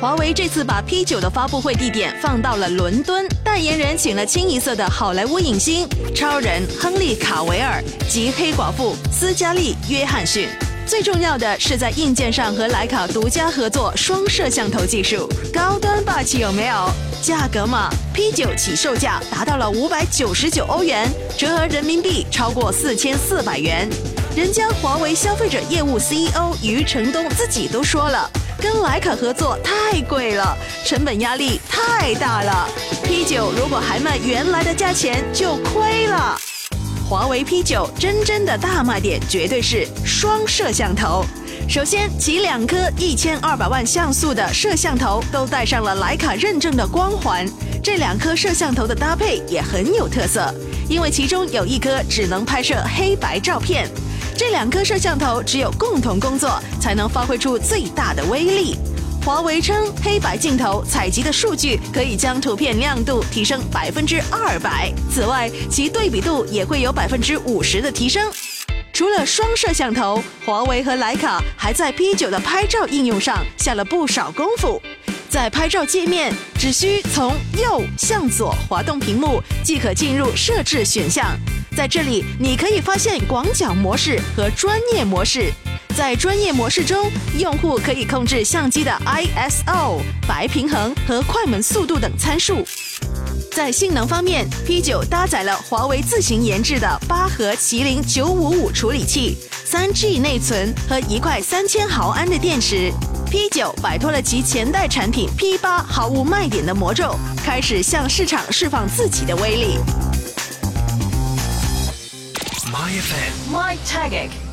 华为这次把 P9 的发布会地点放到了伦敦，代言人请了清一色的好莱坞影星超人亨利·卡维尔及黑寡妇斯嘉丽·约翰逊。最重要的是在硬件上和徕卡独家合作双摄像头技术，高端霸气有没有？价格嘛，P9 起售价达到了五百九十九欧元，折合人民币超过四千四百元。人家华为消费者业务 CEO 余承东自己都说了。跟徕卡合作太贵了，成本压力太大了。P9 如果还卖原来的价钱，就亏了。华为 P9 真正的大卖点绝对是双摄像头。首先，其两颗一千二百万像素的摄像头都带上了徕卡认证的光环。这两颗摄像头的搭配也很有特色，因为其中有一颗只能拍摄黑白照片。这两颗摄像头只有共同工作，才能发挥出最大的威力。华为称，黑白镜头采集的数据可以将图片亮度提升百分之二百，此外，其对比度也会有百分之五十的提升。除了双摄像头，华为和徕卡还在 P9 的拍照应用上下了不少功夫。在拍照界面，只需从右向左滑动屏幕，即可进入设置选项。在这里，你可以发现广角模式和专业模式。在专业模式中，用户可以控制相机的 ISO、白平衡和快门速度等参数。在性能方面，P9 搭载了华为自行研制的八核麒麟955处理器、三 G 内存和一块三千毫安的电池。P9 摆脱了其前代产品 P8 毫无卖点的魔咒，开始向市场释放自己的威力。My FM. My Tagic.